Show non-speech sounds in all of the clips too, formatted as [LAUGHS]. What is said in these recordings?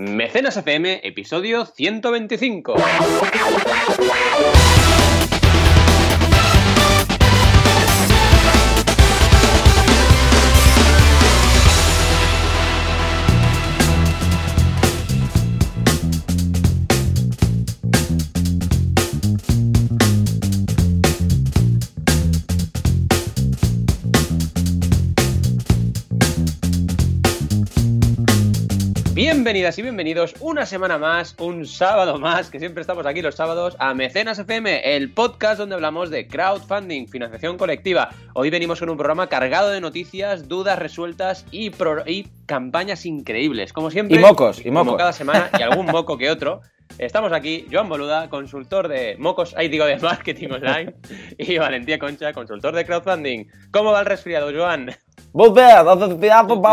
Mecenas FM, episodio 125. Bienvenidas y bienvenidos una semana más, un sábado más, que siempre estamos aquí los sábados, a Mecenas FM, el podcast donde hablamos de crowdfunding, financiación colectiva. Hoy venimos con un programa cargado de noticias, dudas resueltas y, y campañas increíbles, como siempre. Y mocos, y mocos. Como cada semana, y algún moco que otro. Estamos aquí, Joan Boluda, consultor de mocos, ahí digo de marketing online, [LAUGHS] y Valentía Concha, consultor de crowdfunding. ¿Cómo va el resfriado, Joan? Muy bien,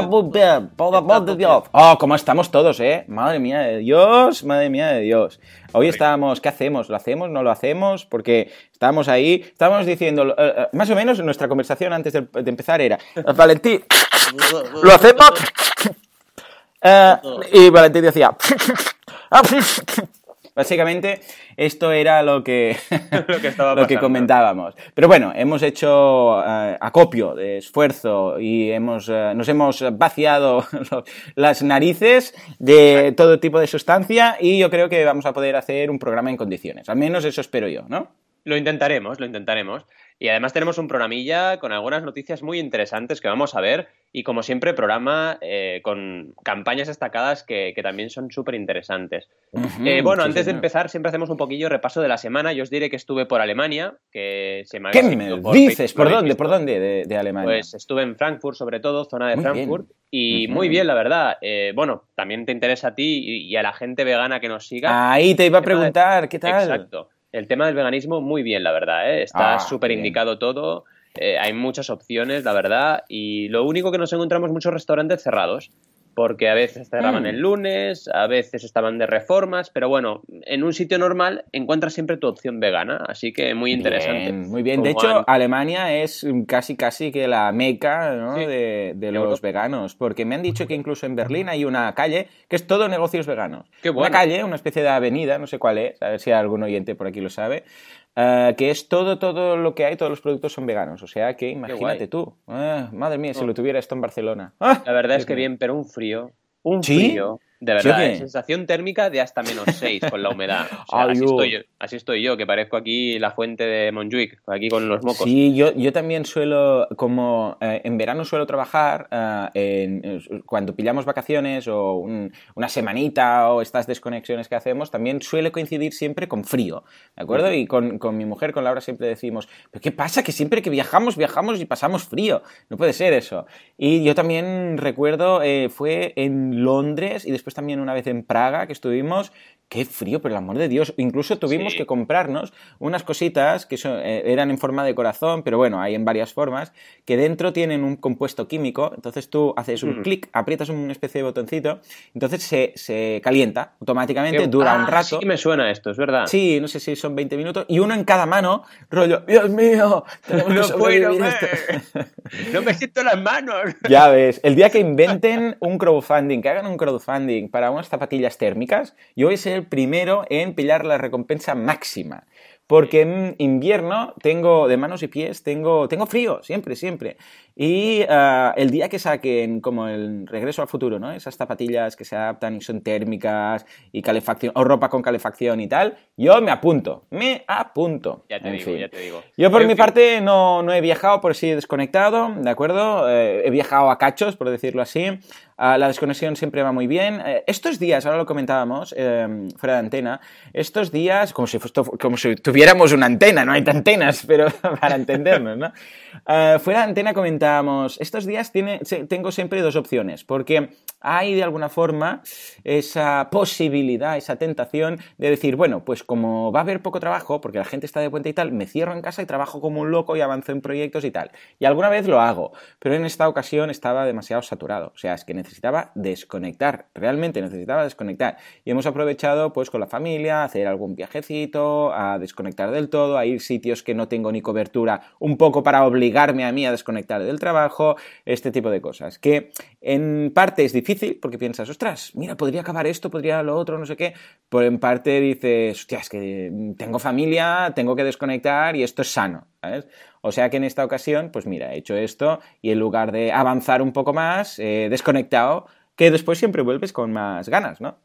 muy bien, por amor de Dios. Oh, cómo estamos todos, ¿eh? Madre mía de Dios, madre mía de Dios. Hoy estábamos, ¿qué hacemos? ¿Lo hacemos? ¿No lo hacemos? Porque estábamos ahí, estábamos diciendo, eh, eh, más o menos nuestra conversación antes de, empezar era, Valentín, [LAUGHS] ¿lo hacemos? Eh, y Valentín decía, [LAUGHS] [LAUGHS] Básicamente, esto era lo que, [LAUGHS] lo que, [LAUGHS] comentábamos. Pero bueno, hemos hecho eh, acopio de esfuerzo y hemos, eh, nos hemos vaciado las narices de todo tipo de sustancia y yo creo que vamos a poder hacer un programa en condiciones. Al menos eso espero yo, ¿no? Lo intentaremos, lo intentaremos. Y además tenemos un programilla con algunas noticias muy interesantes que vamos a ver y como siempre programa eh, con campañas destacadas que, también son súper interesantes. Eh, bueno, antes de empezar siempre hacemos un poquillo repaso de la semana. Yo os diré que estuve por Alemania, que se me ¿Qué me dices? ¿Por dónde? ¿Por dónde de, Alemania? Pues estuve en Frankfurt sobre todo, zona de Frankfurt. Y muy bien, la verdad. Eh, bueno, también te interesa a ti y, a la gente vegana que nos siga. Ahí te iba a preguntar, ¿qué tal? Exacto el tema del veganismo muy bien, la verdad, ¿eh? está ah, súper indicado todo, eh, hay muchas opciones, la verdad, y lo único que nos encontramos muchos restaurantes cerrados porque a veces cerraban mm. el lunes, a veces estaban de reformas, pero bueno, en un sitio normal encuentras siempre tu opción vegana, así que muy interesante. muy bien, de hecho, Alemania es casi casi que la meca de, los veganos, porque me han dicho que incluso en Berlín hay una calle que es todo negocios veganos. Qué Una calle, una especie de avenida, no sé cuál es, a ver si algún oyente por aquí lo sabe, eh, que es todo, todo lo que hay, todos los productos son veganos. O sea que imagínate tú. Eh, madre mía, si lo tuviera esto en Barcelona. La verdad es que bien, pero un frío. Un frío. De verdad, sensación térmica de hasta menos 6 con la humedad. [LAUGHS] así, estoy yo, así, estoy yo, que parezco aquí la fuente de Montjuic, aquí con los mocos. Sí, yo, yo también suelo, como eh, en verano suelo trabajar, eh, cuando pillamos vacaciones o una semanita o estas desconexiones que hacemos, también suele coincidir siempre con frío, ¿de acuerdo? Y con, con mi mujer, con Laura, siempre decimos, ¿pero qué pasa? Que siempre que viajamos, viajamos y pasamos frío. No puede ser eso. Y yo también recuerdo, eh, fue en Londres y después pues también una vez en Praga que estuvimos, qué frío, por el amor de Dios. Incluso tuvimos que comprarnos unas cositas que eh, eran en forma de corazón, pero bueno, hay en varias formas, que dentro tienen un compuesto químico. Entonces tú haces un clic, aprietas una especie de botoncito, entonces se, calienta automáticamente, dura un ah, rato. Sí, me suena esto, es verdad. Sí, no sé si son 20 minutos, y uno en cada mano, rollo, Dios mío, no puedo [LAUGHS] no me siento las manos. Ya ves, el día que inventen un crowdfunding, que hagan un crowdfunding para unas zapatillas térmicas, yo voy a ser el primero en pillar la recompensa máxima. Porque en invierno tengo de manos y pies, tengo, tengo frío, siempre, siempre. Y ah, el día que saquen como el regreso al futuro, ¿no? Esas zapatillas que se adaptan y son térmicas y calefacción, o ropa con calefacción y tal, yo me apunto, me apunto. Ya te digo, ya te digo. Yo por mi parte no, no, he viajado, por si he desconectado, ¿de acuerdo? Eh, he viajado a cachos, por decirlo así. Ah, la desconexión siempre va muy bien. Eh, estos días, ahora lo comentábamos, em, fuera de antena, estos días, como si, como si tuviéramos una antena, no hay antenas, pero [LAUGHS] para entendernos, ¿no? Ah, fuera de antena comentábamos estos días tiene, tengo siempre dos opciones, porque hay de alguna forma esa posibilidad, esa tentación de decir, bueno, pues como va a haber poco trabajo, porque la gente está de puente y tal, me cierro en casa y trabajo como un loco y avanzo en proyectos y tal. Y alguna vez lo hago, pero en esta ocasión estaba demasiado saturado, o sea, es que necesitaba desconectar, realmente necesitaba desconectar. Y hemos aprovechado pues con la familia, hacer algún viajecito, a desconectar desconectar del todo, ir sitios que no tengo ni cobertura, un poco para obligarme a mí a desconectar del trabajo, este tipo de cosas. Que en parte es difícil porque piensas, ostras, mira, podría acabar esto, podría lo otro, no sé qué, pero en parte dices, hostia, es que tengo familia, tengo que desconectar y esto es sano. O sea que en esta ocasión, pues mira, he hecho esto y en lugar de avanzar un poco más, he desconectado, que después siempre vuelves con más ganas, ¿no?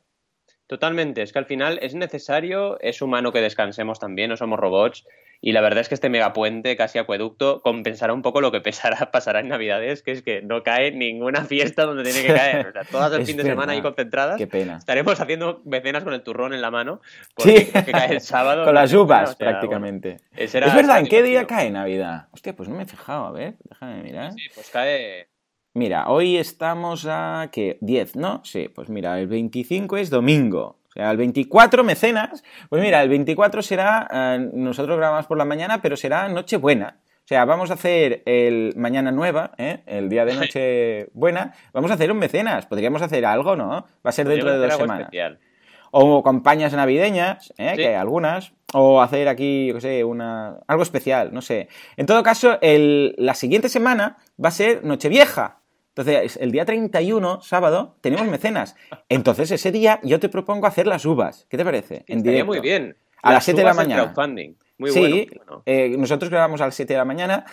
Totalmente, es que al final es necesario, es humano que descansemos también, no somos robots. Y la verdad es que este megapuente, casi acueducto, compensará un poco lo que pesará, [LAUGHS] pasará en Navidades, que es que no cae ninguna fiesta donde tiene que [LAUGHS] caer. O sea, todas el fin de semana ahí concentradas. Qué pena. Estaremos haciendo mecenas con el turrón en la mano. Sí. Que cae el sábado. [LAUGHS] con las uvas, prácticamente. es verdad, ¿en qué día cae Navidad? Hostia, pues no me he fijado, a ver, déjame mirar. Sí, pues cae Mira, hoy estamos a, ¿qué? 10, ¿no? Sí, pues mira, el 25 es domingo. O sea, el 24 mecenas, pues mira, el 24 será, eh, nosotros grabamos por la mañana, pero será Nochebuena. O sea, vamos a hacer el Mañana Nueva, ¿eh? el día de Nochebuena, vamos a hacer un mecenas. Podríamos hacer algo, ¿no? Va a ser dentro de dos semanas. O campañas navideñas, ¿eh? que hay algunas. O hacer aquí, yo qué sé, una, algo especial, no sé. En todo caso, el, la siguiente semana va a ser Nochevieja. Entonces, el día 31, sábado, tenemos mecenas. Entonces, ese día yo te propongo hacer las uvas. ¿Qué te parece? En directo. muy bien. A las, 7 de la mañana. Muy sí, eh, nosotros grabamos a las 7 de la mañana.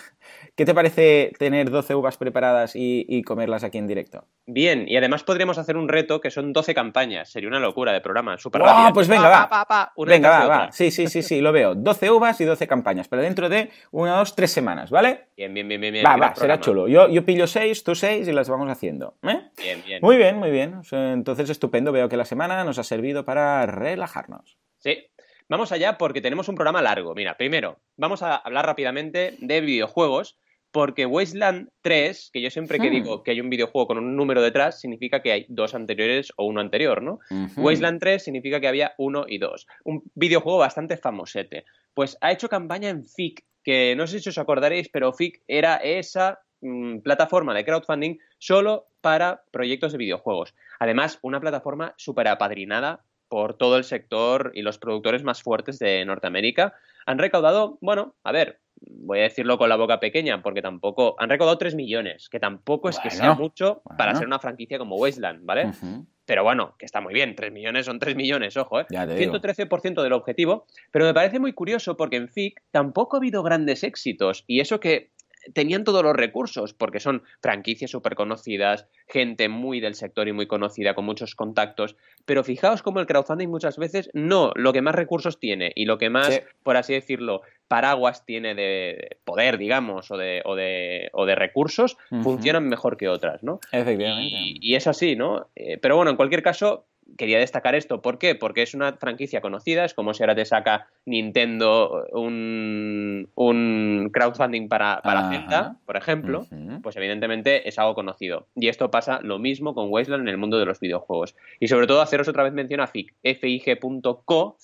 ¿Qué te parece tener 12 uvas preparadas y, comerlas aquí en directo? Bien, y además podríamos hacer un reto que son 12 campañas. Sería una locura de programa, súper rápido. pues venga, va. venga, va, va. Sí, sí, sí, sí, lo veo. 12 uvas y 12 campañas, pero dentro de una, dos, tres semanas, ¿vale? Bien, bien, bien, bien. Va, va, será chulo. Yo, yo pillo 6, tú 6 y las vamos haciendo. ¿eh? Bien, bien. Muy bien, muy bien. Entonces, estupendo. Veo que la semana nos ha servido para relajarnos. Sí, Vamos allá porque tenemos un programa largo. Mira, primero, vamos a hablar rápidamente de videojuegos, porque Wasteland 3, que yo siempre que hmm. digo que hay un videojuego con un número detrás, significa que hay dos anteriores o uno anterior, ¿no? Wasteland 3 significa que había uno y dos. Un videojuego bastante famosete. Pues ha hecho campaña en FIC, que no sé si os acordaréis, pero FIC era esa mm, plataforma de crowdfunding solo para proyectos de videojuegos. Además, una plataforma súper apadrinada por todo el sector y los productores más fuertes de Norteamérica. Han recaudado, bueno, a ver, voy a decirlo con la boca pequeña, porque tampoco. Han recaudado 3 millones, que tampoco es que sea mucho para ser una franquicia como Wasteland, ¿vale? Pero bueno, que está muy bien, 3 millones son 3 millones, ojo, ¿eh? 113% del objetivo. Pero me parece muy curioso porque en FIC tampoco ha habido grandes éxitos. Y eso que tenían todos los recursos, porque son franquicias súper conocidas, gente muy del sector y muy conocida, con muchos contactos. Pero fijaos cómo el crowdfunding muchas veces no, lo que más recursos tiene y lo que más, por así decirlo, paraguas tiene de poder, digamos, o de, o de, o de recursos, funcionan mejor que otras, ¿no? Efectivamente. Y, es así, ¿no? Eh, pero bueno, en cualquier caso, quería destacar esto. ¿Por qué? Porque es una franquicia conocida, es como si ahora te saca Nintendo un, crowdfunding para, para Zelda, por ejemplo, pues evidentemente es algo conocido. Y esto pasa lo mismo con Wasteland en el mundo de los videojuegos. Y sobre todo haceros otra vez mención a FIG, fig.co,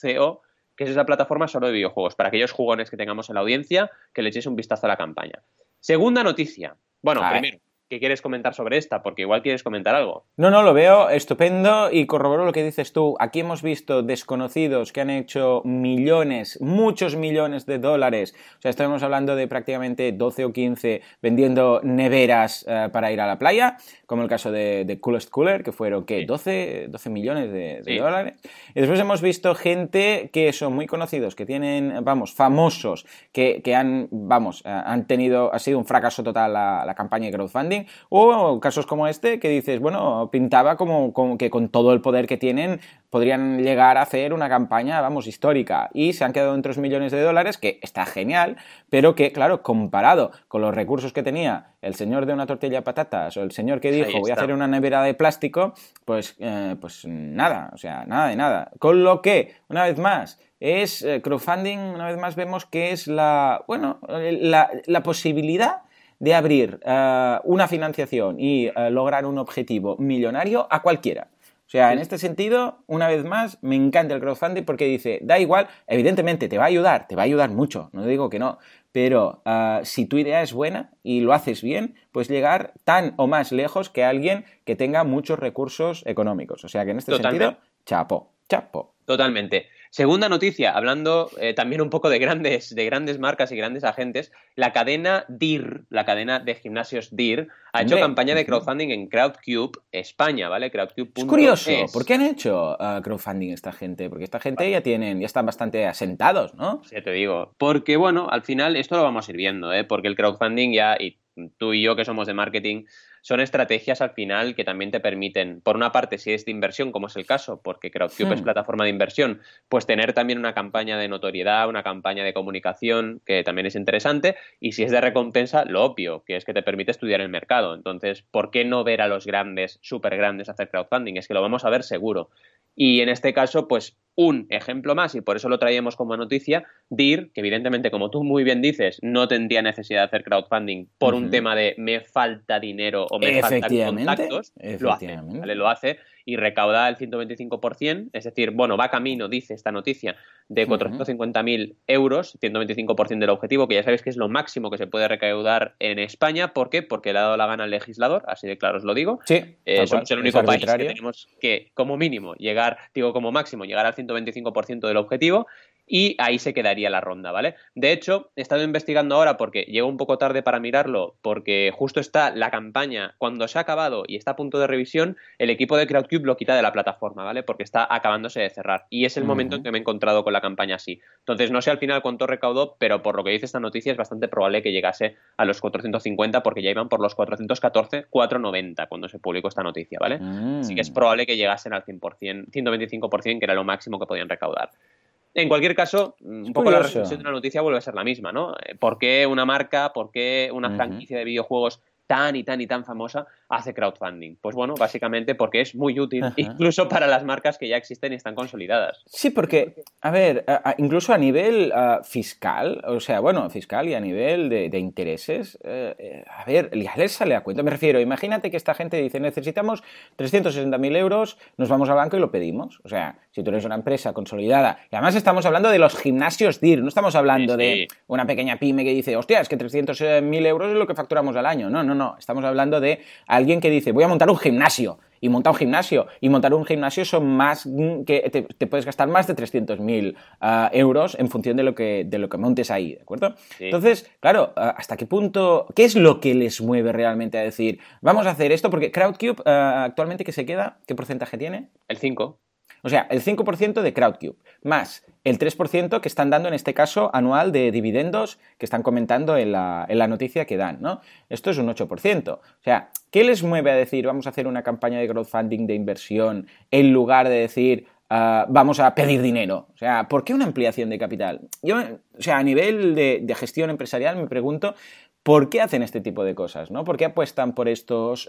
que es esa plataforma solo de videojuegos, para aquellos jugones que tengamos en la audiencia, que le echéis un vistazo a la campaña. Segunda noticia. Bueno, primero, ¿Qué quieres comentar sobre esta? Porque igual quieres comentar algo. No, no, lo veo estupendo y corroboro lo que dices tú. Aquí hemos visto desconocidos que han hecho millones, muchos millones de dólares. O sea, estamos hablando de prácticamente 12 o 15 vendiendo neveras eh, para ir a la playa, como el caso de, Coolest Cooler, que fueron, ¿qué? 12, 12 millones de, dólares. Y después hemos visto gente que son muy conocidos, que tienen, vamos, famosos, que, han, vamos, eh, han tenido, ha sido un fracaso total la, la campaña de crowdfunding o casos como este que dices, bueno, pintaba como, que con todo el poder que tienen podrían llegar a hacer una campaña, vamos, histórica. Y se han quedado en 3 millones de dólares, que está genial, pero que, claro, comparado con los recursos que tenía el señor de una tortilla de patatas o el señor que dijo voy a hacer una nevera de plástico, pues, eh, pues nada, o sea, nada de nada. Con lo que, una vez más, es eh, crowdfunding, una vez más vemos que es la, bueno, la, la posibilidad de abrir eh, una financiación y eh, lograr un objetivo millonario a cualquiera. O sea, en este sentido, una vez más, me encanta el crowdfunding porque dice, da igual, evidentemente te va a ayudar, te va a ayudar mucho, no digo que no, pero eh, si tu idea es buena y lo haces bien, puedes llegar tan o más lejos que alguien que tenga muchos recursos económicos. O sea que en este sentido, chapo, chapo. Totalmente. Segunda noticia, hablando eh, también un poco de grandes, de grandes marcas y grandes agentes, la cadena DIR, la cadena de gimnasios DIR, ha hecho campaña de crowdfunding en Crowdcube España, ¿vale? Crowdcube. Es curioso, ¿por qué han hecho uh, crowdfunding esta gente? Porque esta gente ya tienen, ya están bastante asentados, ¿no? Sí, te digo. Porque, bueno, al final esto lo vamos a ir viendo, ¿eh? Porque el crowdfunding ya, y tú y yo que somos de marketing, son estrategias al final que también te permiten, por una parte, si es de inversión, como es el caso, porque Crowdcube es hmm. plataforma de inversión, pues tener también una campaña de notoriedad, una campaña de comunicación, que también es interesante, y si es de recompensa, lo obvio, que es que te permite estudiar el mercado. Entonces, ¿por qué no ver a los grandes, súper grandes, hacer crowdfunding? Es que lo vamos a ver seguro. Y en este caso, pues un ejemplo más, y por eso lo traíamos como noticia, DIR, que evidentemente, como tú muy bien dices, no tendría necesidad de hacer crowdfunding por un tema de me falta dinero o me faltan contactos, lo hace, Lo hace y recauda el 125%, es decir, bueno, va camino, dice esta noticia, de 450.000 euros, 125% del objetivo, que ya sabéis que es lo máximo que se puede recaudar en España. ¿Por qué? Porque le ha dado la gana al legislador, así de claro os lo digo. Sí, eh, somos el único país que tenemos que, como mínimo, llegar, digo, como máximo, llegar al 125% del objetivo y ahí se quedaría la ronda, ¿vale? De hecho, he estado investigando ahora porque llego un poco tarde para mirarlo, porque justo está la campaña, cuando se ha acabado y está a punto de revisión, el equipo de Crowdcube lo quita de la plataforma, ¿vale? Porque está acabándose de cerrar. Y es el momento en que me he encontrado con la campaña así. Entonces, no sé al final cuánto recaudó, pero por lo que dice esta noticia es bastante probable que llegase a los 450 porque ya iban por los 414, 490 cuando se publicó esta noticia, ¿vale? Así que es mm. probable que llegasen al 100%, 125%, que era lo máximo que podían recaudar. En cualquier caso, un poco la reflexión de la noticia vuelve a ser la misma, ¿no? Eh, ¿Por qué una marca, por qué una franquicia de videojuegos tan y tan y tan famosa hace crowdfunding? Pues bueno, básicamente porque es muy útil, incluso para las marcas que ya existen y están consolidadas. Sí, porque, a ver, incluso a nivel fiscal, o sea, bueno, fiscal y a nivel de, intereses, eh, eh, a ver, ya les sale a cuenta. Me refiero, imagínate que esta gente dice, necesitamos 360.000 euros, nos vamos al banco y lo pedimos. O sea, si tú eres una empresa consolidada, y además estamos hablando de los gimnasios DIR, no estamos hablando de una pequeña pyme que dice, hostia, es que 300.000 euros es lo que facturamos al año. No, no, no, estamos hablando de alguien que dice, voy a montar un gimnasio, y montar un gimnasio. Y montar un gimnasio son más que te, puedes gastar más de 300.000 ah, euros en función de lo, que, de lo que montes ahí, ¿de acuerdo? Entonces, claro, ah, ¿hasta qué punto, qué es lo que les mueve realmente a decir, vamos a hacer esto? Porque Crowdcube ah, actualmente, ¿qué se queda? ¿Qué porcentaje tiene? El 5. O sea, el 5% de Crowdcube, más el 3% que están dando en este caso anual de dividendos que están comentando en la, noticia que dan, ¿no? Esto es un 8%. O sea, ¿qué les mueve a decir vamos a hacer una campaña de crowdfunding de inversión en lugar de decir ah, vamos a pedir dinero? O sea, ¿por qué una ampliación de capital? Yo, o sea, a nivel de gestión empresarial me pregunto ¿Por qué hacen este tipo de cosas? ¿no? ¿Por qué apuestan por estos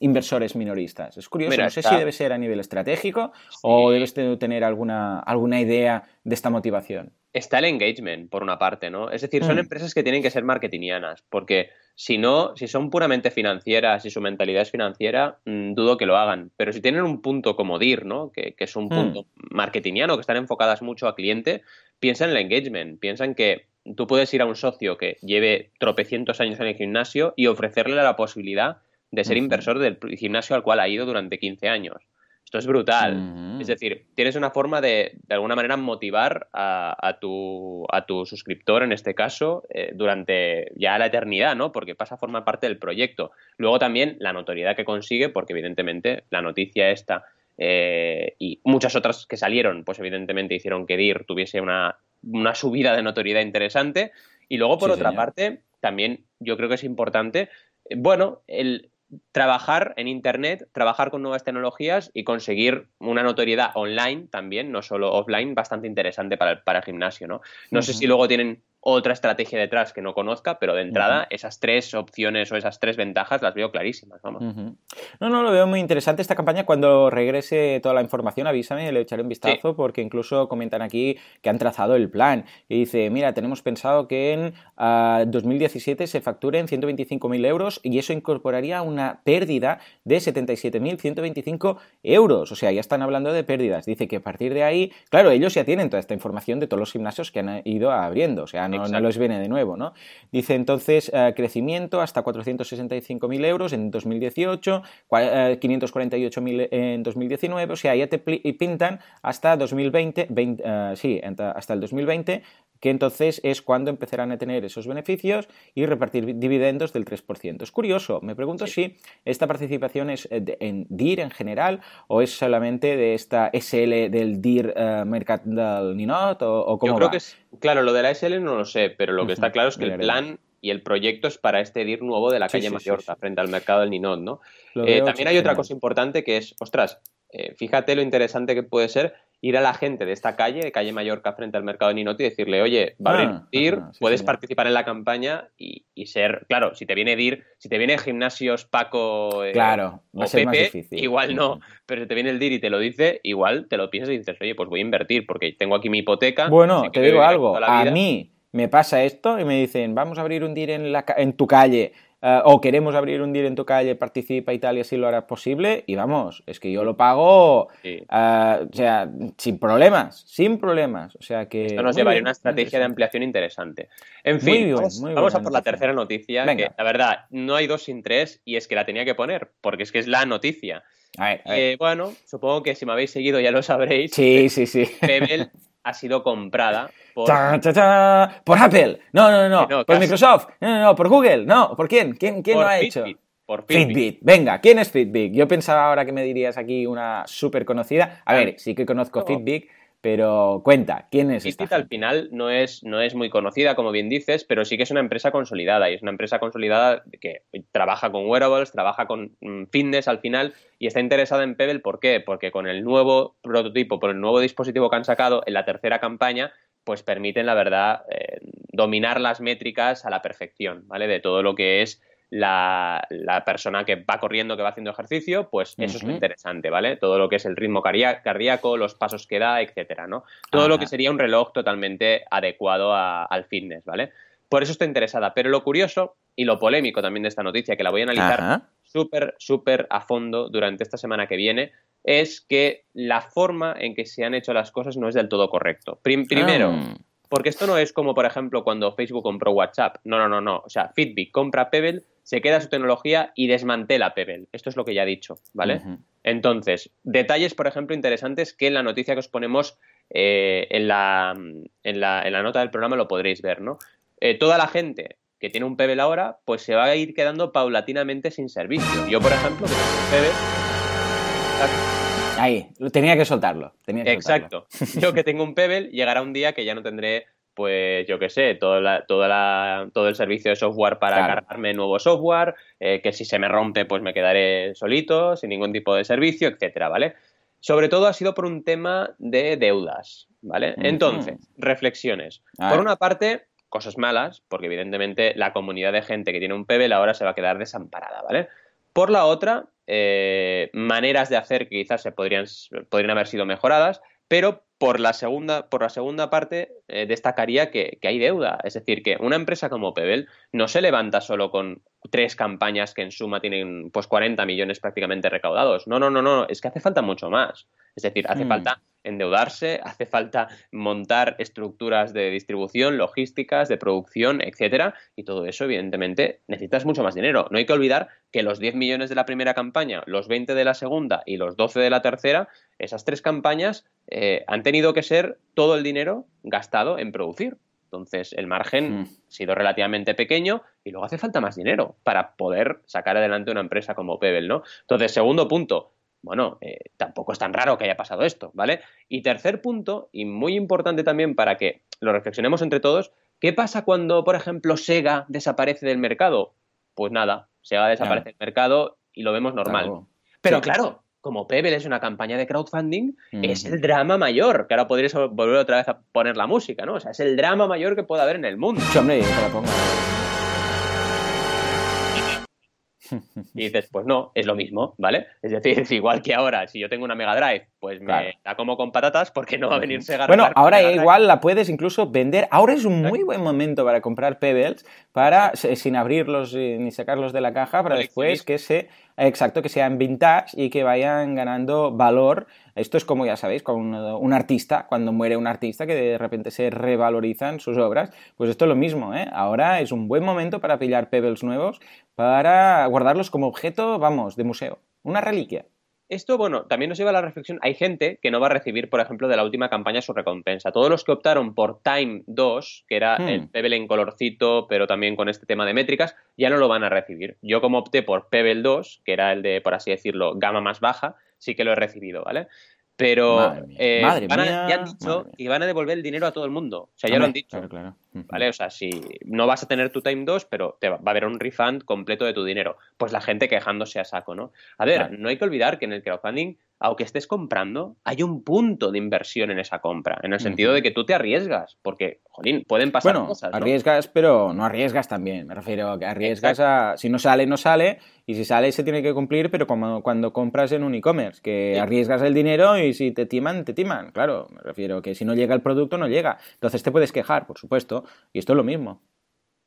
inversores minoristas? Es curioso, no sé si debe ser a nivel estratégico o debes tener alguna, alguna idea de esta motivación. Está el engagement, por una parte, ¿no? Es decir, son mm. empresas que tienen que ser marketingianas, porque si no, si son puramente financieras y su mentalidad es financiera, mm, dudo que lo hagan. Pero si tienen un punto como DIR, ¿no? Que, es un mm. punto marketingiano, que están enfocadas mucho a cliente, piensa en el engagement, piensan que tú puedes ir a un socio que lleve tropecientos años en el gimnasio y ofrecerle la posibilidad de ser inversor del gimnasio al cual ha ido durante 15 años. Esto es brutal. Es decir, tienes una forma de, de alguna manera, motivar a, tu, a tu suscriptor, en este caso, eh, durante ya la eternidad, ¿no? Porque pasa a formar parte del proyecto. Luego también la notoriedad que consigue, porque evidentemente la noticia esta eh, y muchas otras que salieron, pues evidentemente hicieron que DIR tuviese una una subida de notoriedad interesante. Y luego, por otra parte, también yo creo que es importante, eh, bueno, el trabajar en Internet, trabajar con nuevas tecnologías y conseguir una notoriedad online también, no solo offline, bastante interesante para el, para el gimnasio, ¿no? No sé si luego tienen otra estrategia detrás que no conozca, pero de entrada esas tres opciones o esas tres ventajas las veo clarísimas. Vamos. No, no, lo veo muy interesante esta campaña. Cuando regrese toda la información, avísame, le echaré un vistazo, porque incluso comentan aquí que han trazado el plan. Y dice, mira, tenemos pensado que en 2017 ah, se facturen 125.000 euros y eso incorporaría una pérdida de 77.125 euros. O sea, ya están hablando de pérdidas. Dice que a partir de ahí, claro, ellos ya tienen toda esta información de todos los gimnasios que han ido abriendo. O sea, no, no les viene de nuevo, ¿no? Dice entonces eh, crecimiento hasta 465.000 euros en 2018, 548.000 eh, en 2019, o sea, ya te pintan hasta 2020, eh, sí, hasta el 2020 que entonces es cuando empezarán a tener esos beneficios y repartir dividendos del 3%. Es curioso, me pregunto si esta participación es eh, en DIR en general o es solamente de esta SL del DIR uh, Mercat del Ninot o, cómo Yo creo que es, claro, lo de la SL no lo sé, pero lo que está claro es que el plan y el proyecto es para este DIR nuevo de la calle Mallorca frente al mercado del Ninot, ¿no? Eh, también hay otra cosa importante que es, ostras, eh, fíjate lo interesante que puede ser ir a la gente de esta calle, de calle Mallorca frente al mercado de Ninoti y decirle, oye, va a abrir ah, DIR, puedes participar en la campaña y, ser, claro, si te viene DIR, si te viene Gimnasios Paco eh, claro, o Pepe, igual no, pero si te viene el DIR y te lo dice, igual te lo piensas y dices, oye, pues voy a invertir porque tengo aquí mi hipoteca. Bueno, te digo algo, a mí me pasa esto y me dicen, vamos a abrir un DIR en, la, en tu calle eh, o queremos abrir un DIR en tu calle, participa y tal, y así lo hará posible, y vamos, es que yo lo pago, eh, o sea, sin problemas, sin problemas, o sea que... Esto nos llevaría a una estrategia de ampliación interesante. En fin, vamos, a por la tercera noticia, que la verdad, no hay dos sin tres, y es que la tenía que poner, porque es que es la noticia. Eh, bueno, supongo que si me habéis seguido ya lo sabréis. Sí, sí, sí. Pebble ha sido comprada por... por Apple. No, no, no, por Microsoft. No, no, no, por Google. No, ¿por quién? ¿Quién, quién lo ha hecho? Por Fitbit. Venga, ¿quién es Fitbit? Yo pensaba ahora que me dirías aquí una súper conocida. A ver, sí que conozco Fitbit, pero cuenta, ¿quién es Fitbit al final no es, no es muy conocida, como bien dices, pero sí que es una empresa consolidada y es una empresa consolidada que trabaja con wearables, trabaja con mm, fitness al final y está interesada en Pebble. ¿Por qué? Porque con el nuevo prototipo, por el nuevo dispositivo que han sacado en la tercera campaña, pues permiten, la verdad, eh, dominar las métricas a la perfección, ¿vale? De todo lo que es la, persona que va corriendo, que va haciendo ejercicio, pues eso es muy interesante, ¿vale? Todo lo que es el ritmo cardíaco, los pasos que da, etcétera, ¿no? Todo lo que sería un reloj totalmente adecuado al fitness, ¿vale? Por eso está interesada. Pero lo curioso y lo polémico también de esta noticia, que la voy a analizar súper, súper a fondo durante esta semana que viene, es que la forma en que se han hecho las cosas no es del todo correcto. primero, ah. Porque esto no es como, por ejemplo, cuando Facebook compró WhatsApp. No, no, no, no. O sea, Fitbit compra Pebble se queda su tecnología y desmantela Pebble. Esto es lo que ya he dicho, ¿vale? Entonces, detalles, por ejemplo, interesantes que en la noticia que os ponemos eh, en, la, en, la, nota del programa lo podréis ver, ¿no? Eh, toda la gente que tiene un Pebble ahora, pues se va a ir quedando paulatinamente sin servicio. Yo, por ejemplo, que tengo un Pebble... Ahí, tenía que soltarlo. Tenía que Exacto. Yo que tengo un Pebble, llegará un día que ya no tendré pues yo qué sé, todo, la, todo el servicio de software para cargarme nuevo software, eh, que si se me rompe pues me quedaré solito, sin ningún tipo de servicio, etcétera, ¿vale? Sobre todo ha sido por un tema de deudas, ¿vale? Entonces, reflexiones. Por una parte, cosas malas, porque evidentemente la comunidad de gente que tiene un PBL ahora se va a quedar desamparada, ¿vale? Por la otra, eh, maneras de hacer que quizás se podrían, podrían haber sido mejoradas, pero por la segunda, por la segunda parte eh, destacaría que, hay deuda. Es decir, que una empresa como Pebble no se levanta solo con tres campañas que en suma tienen pues 40 millones prácticamente recaudados. No, no, no, no, es que hace falta mucho más. Es decir, hace hmm. falta endeudarse, hace falta montar estructuras de distribución, logísticas, de producción, etcétera, y todo eso, evidentemente, necesitas mucho más dinero. No hay que olvidar que los 10 millones de la primera campaña, los 20 de la segunda y los 12 de la tercera, esas tres campañas eh, han tenido que ser todo el dinero gastado en producir. Entonces, el margen hmm. ha sido relativamente pequeño y luego hace falta más dinero para poder sacar adelante una empresa como Pebble, ¿no? Entonces, segundo punto, bueno, eh, tampoco es tan raro que haya pasado esto, ¿vale? Y tercer punto, y muy importante también para que lo reflexionemos entre todos, ¿qué pasa cuando, por ejemplo, Sega desaparece del mercado? Pues nada, Sega desaparece del mercado y lo vemos normal. Pero claro, como Pebble es una campaña de crowdfunding, es el drama mayor, que ahora podrías volver otra vez a poner la música, ¿no? O sea, es el drama mayor que puede haber en el mundo. te la pongo. [LAUGHS] Y dices, pues no, es lo mismo, ¿vale? Es decir, [LAUGHS] es igual que ahora, si yo tengo una Mega Drive pues me da como con patatas porque no va a venirse a Bueno, ahora igual la puedes incluso vender. Ahora es un muy buen momento para comprar Pebbles para sin abrirlos ni sacarlos de la caja para después que se exacto que sean vintage y que vayan ganando valor. Esto es como ya sabéis con un, artista cuando muere un artista que de repente se revalorizan sus obras. Pues esto es lo mismo. ¿eh? Ahora es un buen momento para pillar Pebbles nuevos para guardarlos como objeto, vamos, de museo, una reliquia. Esto, bueno, también nos lleva a la reflexión. Hay gente que no va a recibir, por ejemplo, de la última campaña su recompensa. Todos los que optaron por Time 2, que era el hmm. Pebble en colorcito, pero también con este tema de métricas, ya no lo van a recibir. Yo, como opté por Pebble 2, que era el de, por así decirlo, gama más baja, sí que lo he recibido, ¿vale? Pero eh, ya han dicho que van a devolver el dinero a todo el mundo. O sea, ya lo han dicho. ¿Vale? O sea, si no vas a tener tu Time 2, pero te va, a haber un refund completo de tu dinero. Pues la gente quejándose a saco, ¿no? A ver, no hay que olvidar que en el crowdfunding aunque estés comprando, hay un punto de inversión en esa compra, en el sentido de que tú te arriesgas, porque, jolín, pueden pasar bueno, cosas. Arriesgas, pero no arriesgas también. Me refiero a que arriesgas a. Si no sale, no sale, y si sale, se tiene que cumplir, pero como cuando compras en un e-commerce, que arriesgas el dinero y si te timan, te timan. Claro, me refiero a que si no llega el producto, no llega. Entonces te puedes quejar, por supuesto, y esto es lo mismo.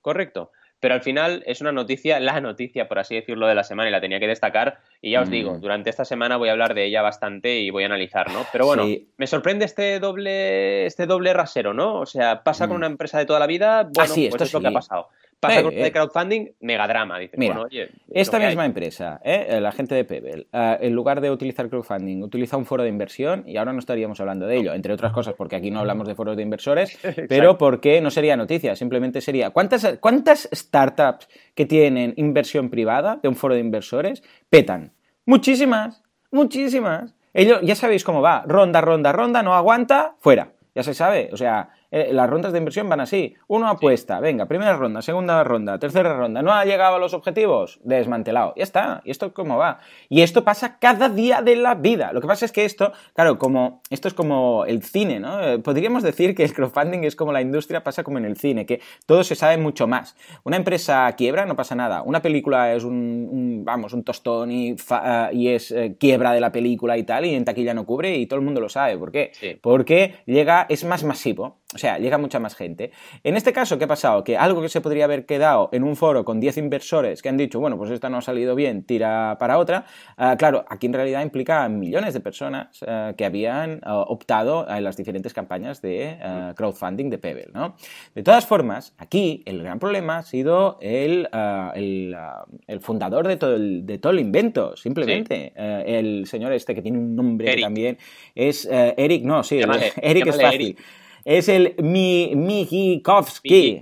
Correcto pero al final es una noticia, la noticia, por así decirlo, de la semana y la tenía que destacar. Y ya os digo, mm. durante esta semana voy a hablar de ella bastante y voy a analizar, ¿no? Pero bueno, me sorprende este doble, este doble rasero, ¿no? O sea, pasa con mm. una empresa de toda la vida, bueno, pues esto es lo que ha pasado. Pasa con de crowdfunding, megadrama. Dice, Mira, esta misma empresa, ¿eh? la gente de Pebble, eh, en lugar de utilizar crowdfunding, utiliza un foro de inversión y ahora no estaríamos hablando de ello, entre otras cosas porque aquí no hablamos de foros de inversores, [LAUGHS] pero porque no sería noticia, simplemente sería ¿cuántas, ¿cuántas startups que tienen inversión privada de un foro de inversores petan? Muchísimas, muchísimas. Ellos, ya sabéis cómo va, ronda, ronda, ronda, no aguanta, fuera. Ya se sabe, o sea, eh, las rondas de inversión van así. Uno apuesta, venga, primera ronda, segunda ronda, tercera ronda, no ha llegado a los objetivos, desmantelado. Ya está, y esto cómo va. Y esto pasa cada día de la vida. Lo que pasa es que esto, claro, como esto es como el cine, ¿no? Eh, podríamos decir que el crowdfunding es como la industria pasa como en el cine, que todo se sabe mucho más. Una empresa quiebra, no pasa nada. Una película es un, vamos, un tostón y, eh, y es quiebra de la película y tal, y en taquilla no cubre y todo el mundo lo sabe. ¿Por qué? Porque llega, es más masivo. O sea, llega mucha más gente. En este caso, ¿qué ha pasado? Que algo que se podría haber quedado en un foro con 10 inversores que han dicho, bueno, pues esta no ha salido bien, tira para otra, ah, claro, aquí en realidad implica millones de personas ah, que habían ah, optado en las diferentes campañas de crowdfunding de Pebble, ¿no? De todas formas, aquí el gran problema ha sido el, el, fundador de todo el, de todo el invento, simplemente. el señor este que tiene un nombre también es Eric, no, sí, Eric es fácil. Es el Mi Mijikovsky.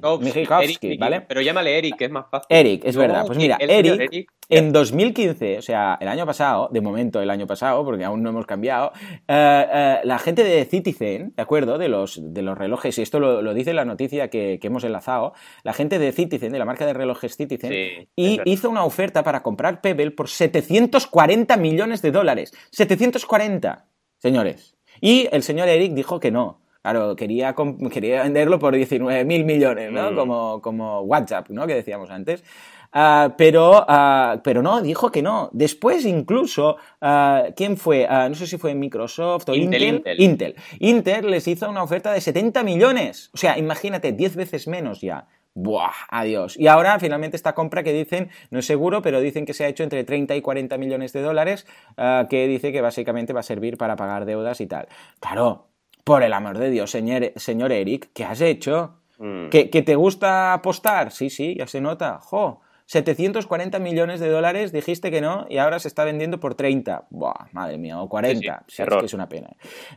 ¿vale? Pero llámale Eric, que es más fácil. Eric, es verdad. Pues mira, Eric, en 2015, o sea, el año pasado, de momento el año pasado, porque aún no hemos cambiado, eh, eh, la gente de Citizen, ¿de acuerdo? De los, de los relojes, y esto lo, dice la noticia que, hemos enlazado, la gente de Citizen, de la marca de relojes Citizen, y hizo una oferta para comprar Pebble por 740 millones de dólares. 740, señores. Y el señor Eric dijo que no, Claro, quería, quería venderlo por 19 mil millones, ¿no? Mm. Como, como WhatsApp, ¿no? Que decíamos antes. Uh, pero, uh, pero no, dijo que no. Después incluso, uh, ¿quién fue? no sé si fue Microsoft o Intel Intel, Intel. Intel. les hizo una oferta de 70 millones. O sea, imagínate, 10 veces menos ya. Buah, adiós. Y ahora finalmente esta compra que dicen, no es seguro, pero dicen que se ha hecho entre 30 y 40 millones de dólares, que dice que básicamente va a servir para pagar deudas y tal. Claro, por el amor de Dios, señor, señor Eric, ¿qué has hecho? Mm. ¿Que, ¿Que, te gusta apostar? Sí, sí, ya se nota. ¡Jo! 740 millones de dólares, dijiste que no, y ahora se está vendiendo por 30. Buah, madre mía, o 40. Sí, es que es una pena.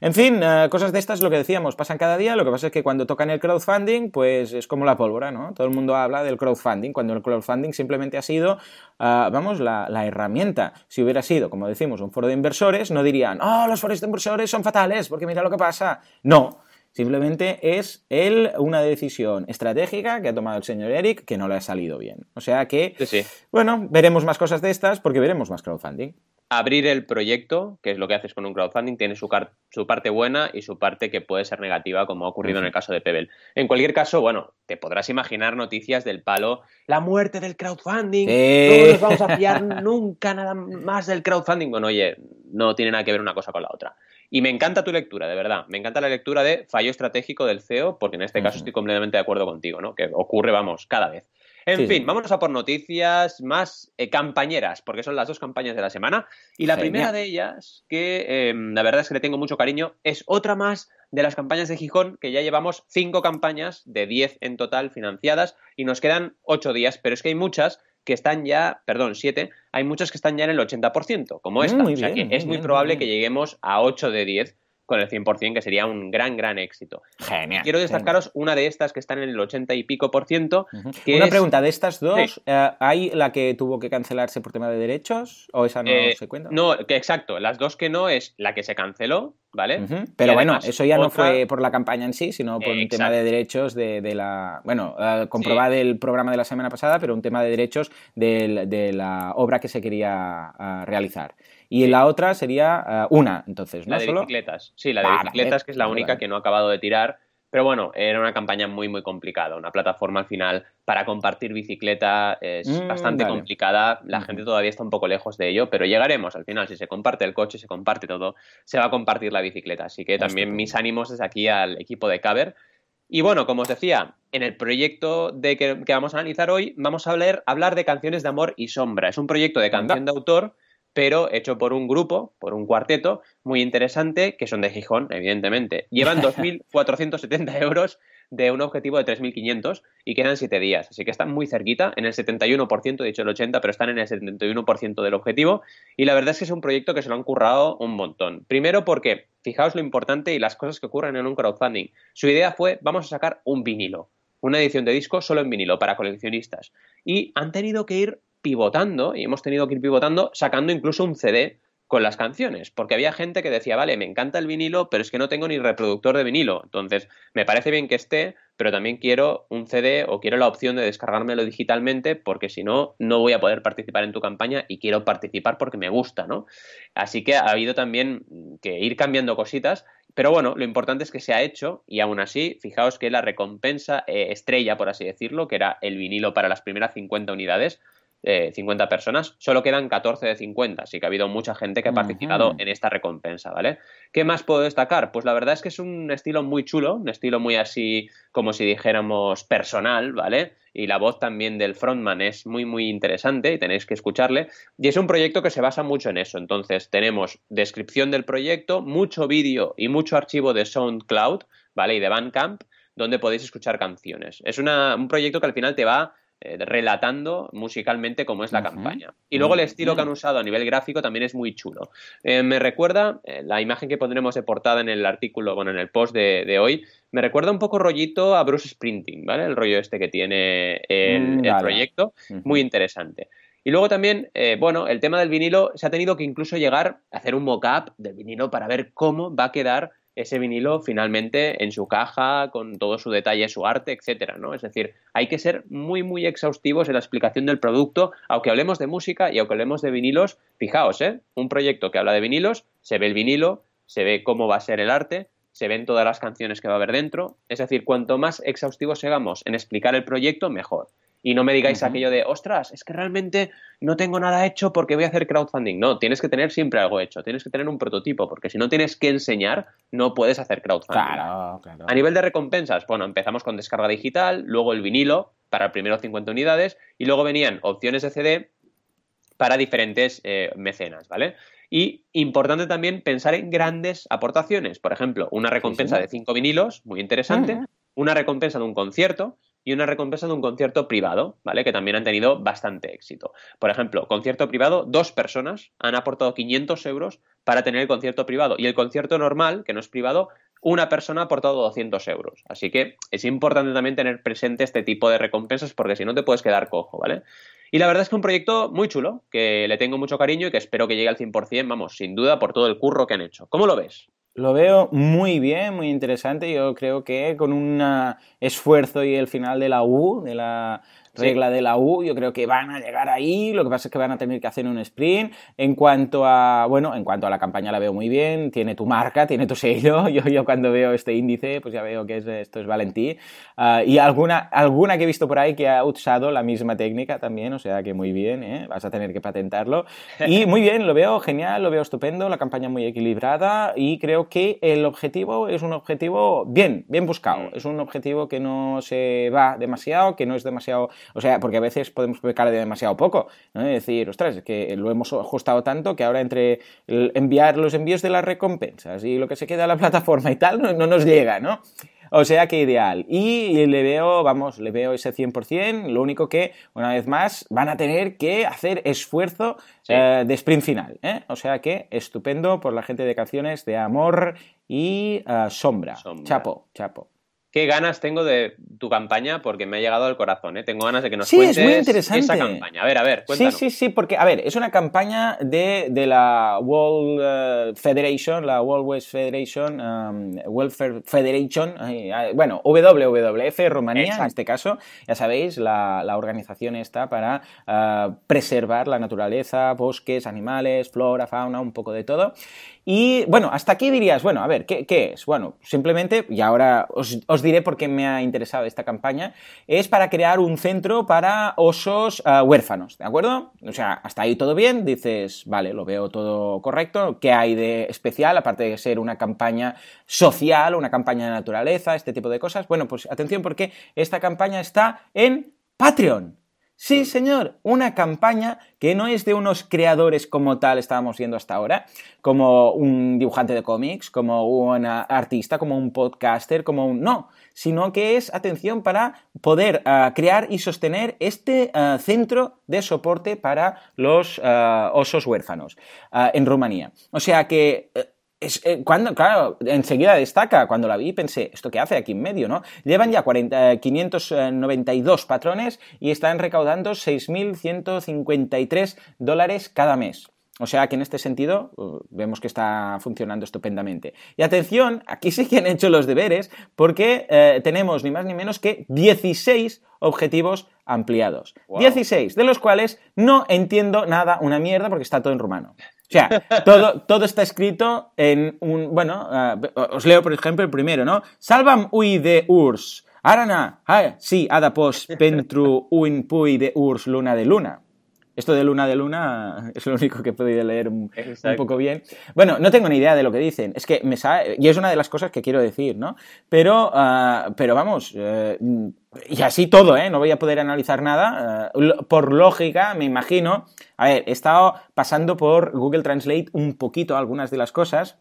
En fin, eh, cosas de estas, lo que decíamos, pasan cada día. Lo que pasa es que cuando tocan el crowdfunding, pues es como la pólvora, ¿no? Todo el mundo habla del crowdfunding, cuando el crowdfunding simplemente ha sido, ah, vamos, la, la, herramienta. Si hubiera sido, como decimos, un foro de inversores, no dirían, oh, los foros de inversores son fatales, porque mira lo que pasa. No. Simplemente es él una decisión estratégica que ha tomado el señor Eric que no le ha salido bien. O sea que, bueno, veremos más cosas de estas porque veremos más crowdfunding. Abrir el proyecto, que es lo que haces con un crowdfunding, tiene su, su parte buena y su parte que puede ser negativa, como ha ocurrido en el caso de Pebble. En cualquier caso, bueno, te podrás imaginar noticias del palo, la muerte del crowdfunding, no nos vamos a fiar [LAUGHS] nunca nada más del crowdfunding. Bueno, oye, no tiene nada que ver una cosa con la otra. Y me encanta tu lectura, de verdad. Me encanta la lectura de fallo estratégico del CEO, porque en este caso estoy completamente de acuerdo contigo, ¿no? Que ocurre, vamos, cada vez. En fin, vámonos a por noticias más eh, campañeras, porque son las dos campañas de la semana. Y la primera de ellas, que em, la verdad es que le tengo mucho cariño, es otra más de las campañas de Gijón, que ya llevamos cinco campañas de diez en total financiadas y nos quedan ocho días, pero es que hay muchas que están ya, perdón, siete, hay muchas que están ya en el 80%, como mm, esta. o sea que es muy probable que lleguemos a 8 de 10 con el 100%, que sería un gran, gran éxito. Genial. Quiero destacaros una de estas que están en el 80 y pico por ciento. una pregunta, de estas dos, eh, ¿hay la que tuvo que cancelarse por tema de derechos o esa no eh, se cuenta? No, que exacto, las dos que no es la que se canceló, ¿vale? Pero bueno, eso ya no fue por la campaña en sí, sino por un tema de derechos de, la... Bueno, uh, comprobad el programa de la semana pasada, pero un tema de derechos de, la obra que se quería ah, realizar. Y la otra sería eh, una, entonces, ¿no? La de bicicletas. Sí, la de bicicletas, que es la única que no ha acabado de tirar. Pero bueno, era una campaña muy, muy complicada. Una plataforma al final para compartir bicicleta es mm, bastante complicada. La gente todavía está un poco lejos de ello, pero llegaremos al final. Si se comparte el coche, se comparte todo, se va a compartir la bicicleta. Así que también mis ánimos es aquí al equipo de Caber. Y bueno, como os decía, en el proyecto de que, vamos a analizar hoy, vamos a hablar, hablar, de canciones de amor y sombra. Es un proyecto de canción de autor pero hecho por un grupo, por un cuarteto muy interesante, que son de Gijón, evidentemente. Llevan [LAUGHS] 2.470 euros de un objetivo de 3.500 y quedan 7 días. Así que están muy cerquita, en el 71%, de hecho el 80%, pero están en el 71% del objetivo. Y la verdad es que es un proyecto que se lo han currado un montón. Primero porque, fijaos lo importante y las cosas que ocurren en un crowdfunding. Su idea fue, vamos a sacar un vinilo, una edición de disco solo en vinilo para coleccionistas. Y han tenido que ir pivotando, y hemos tenido que ir pivotando, sacando incluso un CD con las canciones, porque había gente que decía, vale, me encanta el vinilo, pero es que no tengo ni reproductor de vinilo, entonces me parece bien que esté, pero también quiero un CD o quiero la opción de descargármelo digitalmente, porque si no, no voy a poder participar en tu campaña y quiero participar porque me gusta, ¿no? Así que ha habido también que ir cambiando cositas, pero bueno, lo importante es que se ha hecho y aún así, fijaos que la recompensa eh, estrella, por así decirlo, que era el vinilo para las primeras 50 unidades, 50 personas, solo quedan 14 de 50, así que ha habido mucha gente que ha participado en esta recompensa, ¿vale? ¿Qué más puedo destacar? Pues la verdad es que es un estilo muy chulo, un estilo muy así, como si dijéramos, personal, ¿vale? Y la voz también del frontman es muy, muy interesante y tenéis que escucharle. Y es un proyecto que se basa mucho en eso. Entonces, tenemos descripción del proyecto, mucho vídeo y mucho archivo de SoundCloud, ¿vale? Y de Bandcamp, donde podéis escuchar canciones. Es un proyecto que al final te va eh, relatando musicalmente cómo es la campaña. Y luego el estilo que han usado a nivel gráfico también es muy chulo. Eh, me recuerda, eh, la imagen que pondremos de portada en el artículo, bueno, en el post de, hoy, me recuerda un poco rollito a Bruce Sprinting, ¿vale? El rollo este que tiene el, mm, proyecto, muy interesante. Y luego también, bueno, el tema del vinilo, se ha tenido que incluso llegar a hacer un mock-up del vinilo para ver cómo va a quedar ese vinilo finalmente en su caja, con todo su detalle, su arte, etcétera, ¿no? Es decir, hay que ser muy, muy exhaustivos en la explicación del producto, aunque hablemos de música y aunque hablemos de vinilos, fijaos, ¿eh? Un proyecto que habla de vinilos, se ve el vinilo, se ve cómo va a ser el arte, se ven todas las canciones que va a haber dentro, es decir, cuanto más exhaustivos seamos en explicar el proyecto, mejor. Y no me digáis aquello de, ostras, es que realmente no tengo nada hecho porque voy a hacer crowdfunding. No, tienes que tener siempre algo hecho, tienes que tener un prototipo, porque si no tienes que enseñar, no puedes hacer crowdfunding. Claro, claro. A nivel de recompensas, bueno, empezamos con descarga digital, luego el vinilo para el primero 50 unidades y luego venían opciones de CD para diferentes eh, mecenas, ¿vale? Y importante también pensar en grandes aportaciones. Por ejemplo, una recompensa de cinco vinilos, muy interesante. Una recompensa de un concierto y una recompensa de un concierto privado, ¿vale? Que también han tenido bastante éxito. Por ejemplo, concierto privado, dos personas han aportado 500 euros para tener el concierto privado y el concierto normal, que no es privado, una persona ha aportado 200 euros. Así que es importante también tener presente este tipo de recompensas porque si no te puedes quedar cojo, ¿vale? Y la verdad es que un proyecto muy chulo, que le tengo mucho cariño y que espero que llegue al 100%, vamos, sin duda, por todo el curro que han hecho. ¿Cómo lo ves? Lo veo muy bien, muy interesante. Yo creo que con un esfuerzo y el final de la U, de la, regla de la U, yo creo que van a llegar ahí, lo que pasa es que van a tener que hacer un sprint. En cuanto a, bueno, en cuanto a la campaña la veo muy bien, tiene tu marca, [LAUGHS] tiene tu sello, yo, yo cuando veo este índice, pues ya veo que es, esto es Valentí. Ah, y alguna, alguna que he visto por ahí que ha usado la misma técnica también, o sea que muy bien, ¿eh? vas a tener que patentarlo. Y muy bien, lo veo genial, lo veo estupendo, la campaña muy equilibrada y creo que el objetivo es un objetivo bien, bien buscado, mm. es un objetivo que no se va demasiado, que no es demasiado o sea, porque a veces podemos pecar de demasiado poco, ¿no? Es decir, ostras, es que lo hemos ajustado tanto que ahora entre enviar los envíos de las recompensas y lo que se queda en la [LAUGHS] plataforma y tal, no, nos llega, ¿no? O sea que ideal. Y le veo, vamos, le veo ese 100%. Lo único que, una vez más, van a tener que hacer esfuerzo eh, de sprint final. ¿eh? O sea que estupendo por la gente de canciones de amor y eh, sombra. Chapo, chapo qué ganas tengo de tu campaña porque me ha llegado al corazón, ¿eh? Tengo ganas de que nos sí, cuentes es muy interesante. esa campaña. A ver, a ver, cuéntanos. Sí, sí, sí, porque, a ver, es una campaña de, la World eh, Federation, la World West Federation, um, Welfare Federation, bueno, WWF Rumanía, en este caso, ya sabéis, la, organización está para uh, preservar la naturaleza, bosques, animales, flora, fauna, un poco de todo. Y bueno, hasta aquí dirías, bueno, a ver, ¿qué, es? Bueno, simplemente, y ahora os, diré por qué me ha interesado esta campaña, es para crear un centro para osos ah, huérfanos, ¿de acuerdo? O sea, hasta ahí todo bien, dices, vale, lo veo todo correcto, ¿qué hay de especial, aparte de ser una campaña social, una campaña de naturaleza, este tipo de cosas? Bueno, pues atención porque esta campaña está en Patreon. Sí, señor, una campaña que no es de unos creadores como tal, estábamos viendo hasta ahora, como un dibujante de cómics, como un artista, como un podcaster, como un... No, sino que es, atención, para poder ah, crear y sostener este ah, centro de soporte para los ah, osos huérfanos en Rumanía. O sea que eh, eh, cuando, claro, enseguida destaca. Cuando la vi pensé, ¿esto qué hace aquí en medio, no? Llevan ya 40, 592 eh, patrones y están recaudando 6.153 dólares cada mes. O sea que en este sentido uh, vemos que está funcionando estupendamente. Y atención, aquí sí que han hecho los deberes porque eh, tenemos ni más ni menos que 16 objetivos ampliados. 16, de los cuales no entiendo nada, una mierda, porque está todo en rumano. O sea, todo, todo está escrito en un. Bueno, uh, os leo, por ejemplo, el primero, ¿no? Salvam ui de urs. Arana, ah, sí, ada pos pentru uin pui de urs luna de luna. Esto de luna de luna [LAUGHS] es lo único que he podido leer un, poco bien. Bueno, no tengo ni idea de lo que dicen. Es que me sabe, y es una de las cosas que quiero decir, ¿no? Pero, uh, pero vamos, uh, y así todo, ¿eh? No voy a poder analizar nada. Uh, por lógica, me imagino. A ver, he estado pasando por Google Translate un poquito algunas de las cosas.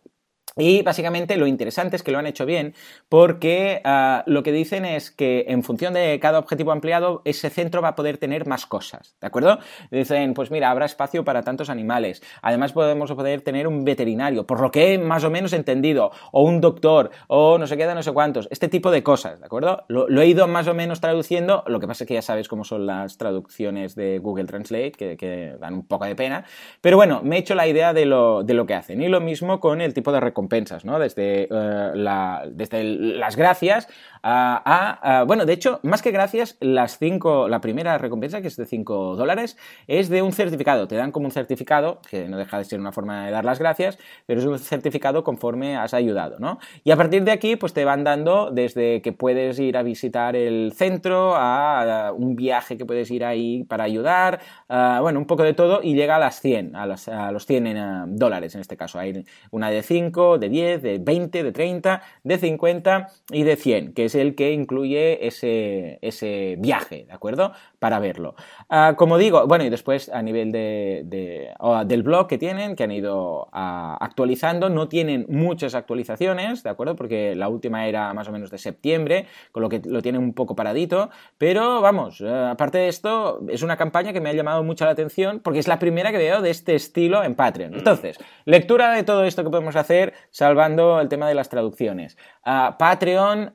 Y básicamente lo interesante es que lo han hecho bien porque ah, lo que dicen es que en función de cada objetivo ampliado, ese centro va a poder tener más cosas, ¿de acuerdo? Dicen, pues mira, habrá espacio para tantos animales. Además podemos poder tener un veterinario, por lo que he más o menos entendido, o un doctor, o no sé qué, no sé cuántos, este tipo de cosas, ¿de acuerdo? Lo, he ido más o menos traduciendo, lo que pasa es que ya sabes cómo son las traducciones de Google Translate, que, dan un poco de pena, pero bueno, me he hecho la idea de lo, de lo que hacen. Y lo mismo con el tipo de recomendaciones ¿no? Desde, eh, las gracias a, Bueno, de hecho, más que gracias, las cinco, la primera recompensa, que es de 5 dólares, es de un certificado. Te dan como un certificado, que no deja de ser una forma de dar las gracias, pero es un certificado conforme has ayudado, ¿no? Y a partir de aquí, pues te van dando desde que puedes ir a visitar el centro, a, un viaje que puedes ir ahí para ayudar, bueno, un poco de todo, y llega a las 100, a, los 100 en, dólares en este caso. Hay una de 5, de 10, de 20, de 30, de 50 y de 100, que es el que incluye ese, ese viaje, ¿de acuerdo? Para verlo. Ah, como digo, bueno, y después a nivel de, del blog que tienen, que han ido ah, actualizando, no tienen muchas actualizaciones, ¿de acuerdo? Porque la última era más o menos de septiembre, con lo que lo tienen un poco paradito, pero vamos, eh, aparte de esto, es una campaña que me ha llamado mucho la atención porque es la primera que veo de este estilo en Patreon. Mm. Entonces, lectura de todo esto que podemos hacer salvando el tema de las traducciones. Patreon,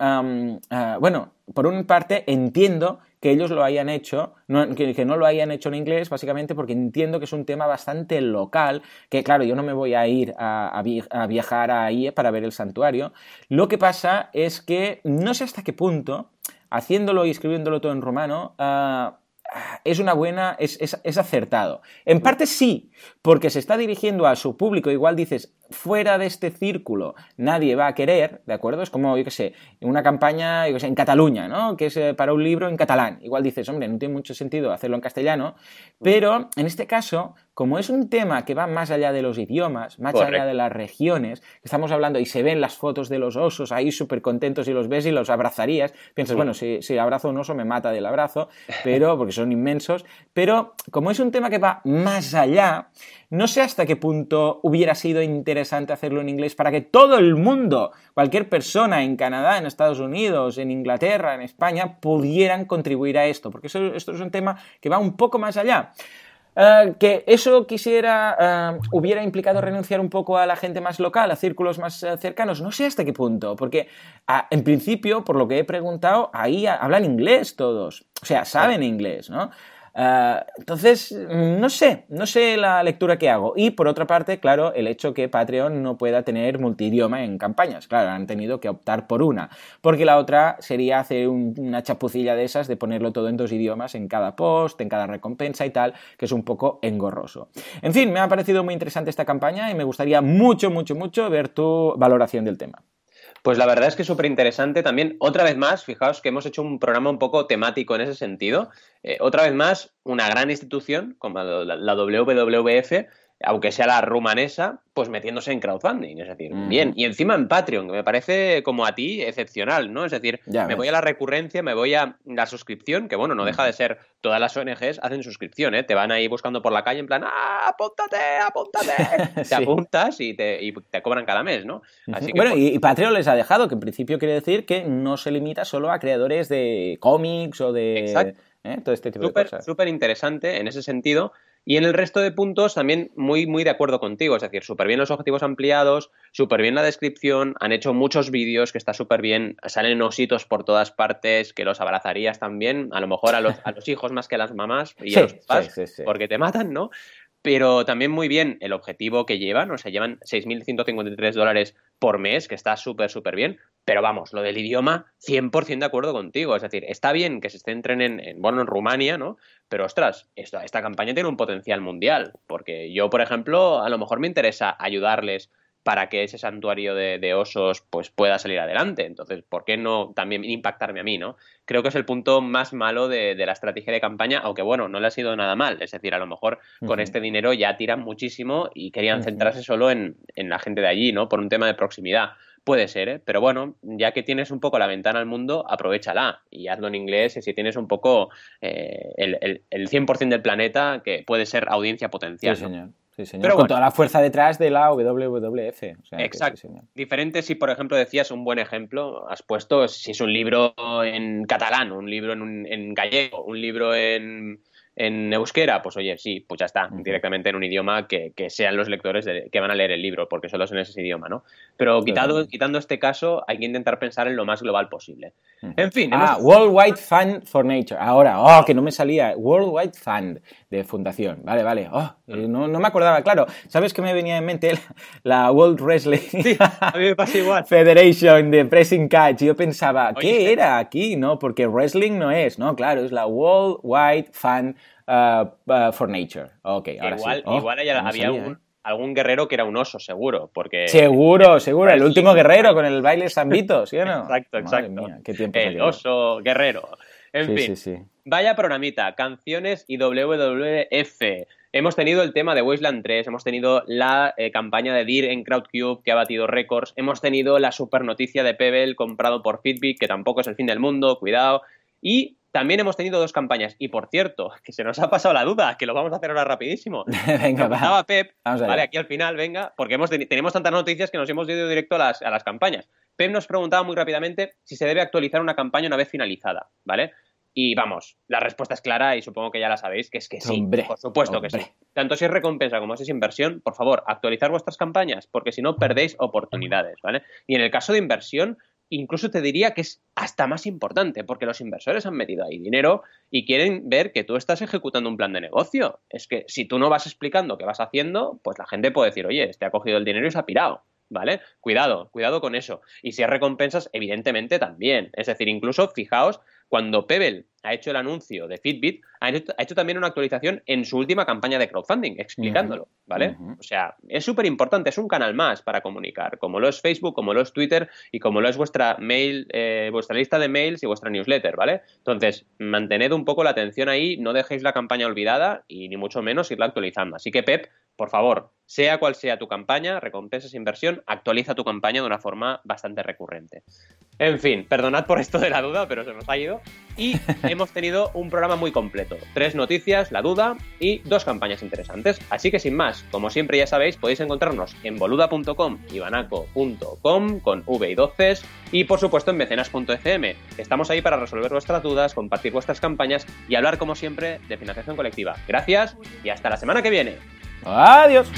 bueno, por una parte entiendo que ellos lo hayan hecho, que, no lo hayan hecho en inglés, básicamente porque entiendo que es un tema bastante local, que claro, yo no me voy a ir a, viajar ahí para ver el santuario. Lo que pasa es que no sé hasta qué punto, haciéndolo y escribiéndolo todo en romano, es una buena, es, es, acertado. En parte sí, porque se está dirigiendo a su público, igual dices, fuera de este círculo nadie va a querer, ¿de acuerdo? Es como, yo qué sé, una campaña, yo qué sé, en Cataluña, ¿no? Que es eh, para un libro en catalán. Igual dices, hombre, no tiene mucho sentido hacerlo en castellano, pero en este caso, como es un tema que va más allá de los idiomas, más allá de las regiones, estamos hablando y se ven las fotos de los osos ahí súper contentos y los ves y los abrazarías, piensas, bueno, si, si abrazo un oso me mata del abrazo, pero porque son inmensos, pero como es un tema que va más allá, no sé hasta qué punto hubiera sido interesante hacerlo en inglés para que todo el mundo, cualquier persona en Canadá, en Estados Unidos, en Inglaterra, en España, pudieran contribuir a esto, porque esto es un tema que va un poco más allá. Eh, que eso quisiera, eh, hubiera implicado renunciar un poco a la gente más local, a círculos más eh, cercanos, no sé hasta qué punto, porque ah, en principio, por lo que he preguntado, ahí hablan inglés todos, o sea, saben inglés, ¿no? Ah, entonces, no sé, no sé la lectura que hago. Y por otra parte, claro, el hecho que Patreon no pueda tener multidioma en campañas. Claro, han tenido que optar por una. Porque la otra sería hacer una chapucilla de esas de ponerlo todo en dos idiomas en cada post, en cada recompensa y tal, que es un poco engorroso. En fin, me ha parecido muy interesante esta campaña y me gustaría mucho, mucho, mucho ver tu valoración del tema. Pues la verdad es que es súper interesante también. Otra vez más, fijaos que hemos hecho un programa un poco temático en ese sentido. Eh, otra vez más, una gran institución como la WWF aunque sea la rumanesa, pues metiéndose en crowdfunding. Es decir, bien. Y encima en Patreon, que me parece como a ti excepcional, ¿no? Es decir, me voy a la recurrencia, me voy a la suscripción, que bueno, no deja de ser, todas las ONGs hacen suscripción, ¿eh? Te van ahí buscando por la calle en plan, ¡ah, apúntate, apúntate! [LAUGHS] Te apuntas y te, te, cobran cada mes, ¿no? Así bueno, y Patreon les ha dejado, que en principio quiere decir que no se limita solo a creadores de cómics o de... Exacto. ¿eh? Todo este tipo de cosas. Súper interesante en ese sentido. Y en el resto de puntos también muy, muy de acuerdo contigo, es decir, súper bien los objetivos ampliados, súper bien la descripción, han hecho muchos vídeos que está súper bien, salen ositos por todas partes, que los abrazarías también, a lo mejor a los, a los hijos más que a las mamás y a los papás, porque te matan, ¿no? pero también muy bien el objetivo que llevan, o sea, llevan 6.153 dólares por mes, que está súper, súper bien, pero vamos, lo del idioma, 100% de acuerdo contigo, es decir, está bien que se centren en, en bueno, en Rumania, ¿no? Pero ostras, esta, esta campaña tiene un potencial mundial, porque yo, por ejemplo, a lo mejor me interesa ayudarles para que ese santuario de, osos pues pueda salir adelante. Entonces, ¿por qué no también impactarme a mí, no? Creo que es el punto más malo de, la estrategia de campaña, aunque bueno, no le ha sido nada mal. Es decir, a lo mejor con este dinero ya tiran muchísimo y querían centrarse solo en, la gente de allí, ¿no? Por un tema de proximidad. Puede ser, ¿eh? pero bueno, ya que tienes un poco la ventana al mundo, aprovechala y hazlo en inglés y si tienes un poco eh, el, el, 100% del planeta que puede ser audiencia potencial. Sí, señor. Pero con toda la fuerza detrás de la WWF. Exacto. Diferente si, por ejemplo, decías un buen ejemplo, has puesto si es un libro en catalán, un libro en, en gallego, un libro en, en euskera, pues oye, sí, pues ya está, directamente en un idioma que, sean los lectores que van a leer el libro, porque solo es en ese idioma, ¿no? Pero quitado, quitando este caso, hay que intentar pensar en lo más global posible. En fin. Ah, Worldwide Fund for Nature. Ahora, oh, que no me salía. Worldwide Fund de fundación. Vale, vale. Oh, eh, no, me acordaba, claro. ¿Sabes qué me venía en mente? [LAUGHS] La, World Wrestling sí, a mí me pasa igual. [LAUGHS] Federation de Pressing Catch. Yo pensaba, ¿qué era aquí? No, porque wrestling no es, ¿no? Claro, es la Worldwide Fund Uh, uh, for Nature. Ok, ahora igual, sí. Oh, igual había algún, ¿eh? algún, guerrero que era un oso, seguro. Porque... Seguro, seguro. El último guerrero con el baile Sambito, ¿sí o no? [LAUGHS] Exacto, exacto. qué tiempo el oso guerrero. En fin, sí, sí. vaya programita, canciones y WWF. Hemos tenido el tema de Wasteland 3, hemos tenido la eh, campaña de DIR en Crowdcube que ha batido récords, hemos tenido la super noticia de Pebble comprado por Fitbit, que tampoco es el fin del mundo, cuidado, y también hemos tenido dos campañas. Y por cierto, [LAUGHS] que se nos ha pasado la duda, que lo vamos a hacer ahora rapidísimo. [LAUGHS] venga, va. Pep, vale, aquí al final, venga, porque hemos, tenemos tantas noticias que nos hemos ido directo a las, a las campañas. Pep nos preguntaba muy rápidamente si se debe actualizar una campaña una vez finalizada, ¿vale? Y vamos, la respuesta es clara y supongo que ya la sabéis, que es que sí, por supuesto que sí. Tanto si es recompensa como si es inversión, por favor, actualizar vuestras campañas, porque si no perdéis oportunidades, ¿vale? Y en el caso de inversión, incluso te diría que es hasta más importante, porque los inversores han metido ahí dinero y quieren ver que tú estás ejecutando un plan de negocio. Es que si tú no vas explicando qué vas haciendo, pues la gente puede decir, oye, este ha cogido el dinero y se ha pirado. ¿Vale? Cuidado, cuidado con eso. Y si hay recompensas, evidentemente también. Es decir, incluso fijaos cuando Pebble ha hecho el anuncio de Fitbit, ha hecho, también una actualización en su última campaña de crowdfunding, explicándolo, ¿vale? O sea, es súper importante, es un canal más para comunicar, como lo es Facebook, como lo es Twitter y como lo es vuestra mail, eh, vuestra lista de mails y vuestra newsletter, ¿vale? Entonces, mantened un poco la atención ahí, no dejéis la campaña olvidada y ni mucho menos irla actualizando. Así que, Pep, por favor, sea cual sea tu campaña, recompensas, inversión, actualiza tu campaña de una forma bastante recurrente. En fin, perdonad por esto de la duda, pero se nos ha ido. Y [LAUGHS] hemos tenido un programa muy completo. Tres noticias, la duda y dos campañas interesantes. Así que sin más, como siempre ya sabéis, podéis encontrarnos en boluda.com y banaco.com con V y 12 y por supuesto en mecenas.fm. Estamos ahí para resolver vuestras dudas, compartir vuestras campañas y hablar como siempre de financiación colectiva. Gracias y hasta la semana que viene. Adiós.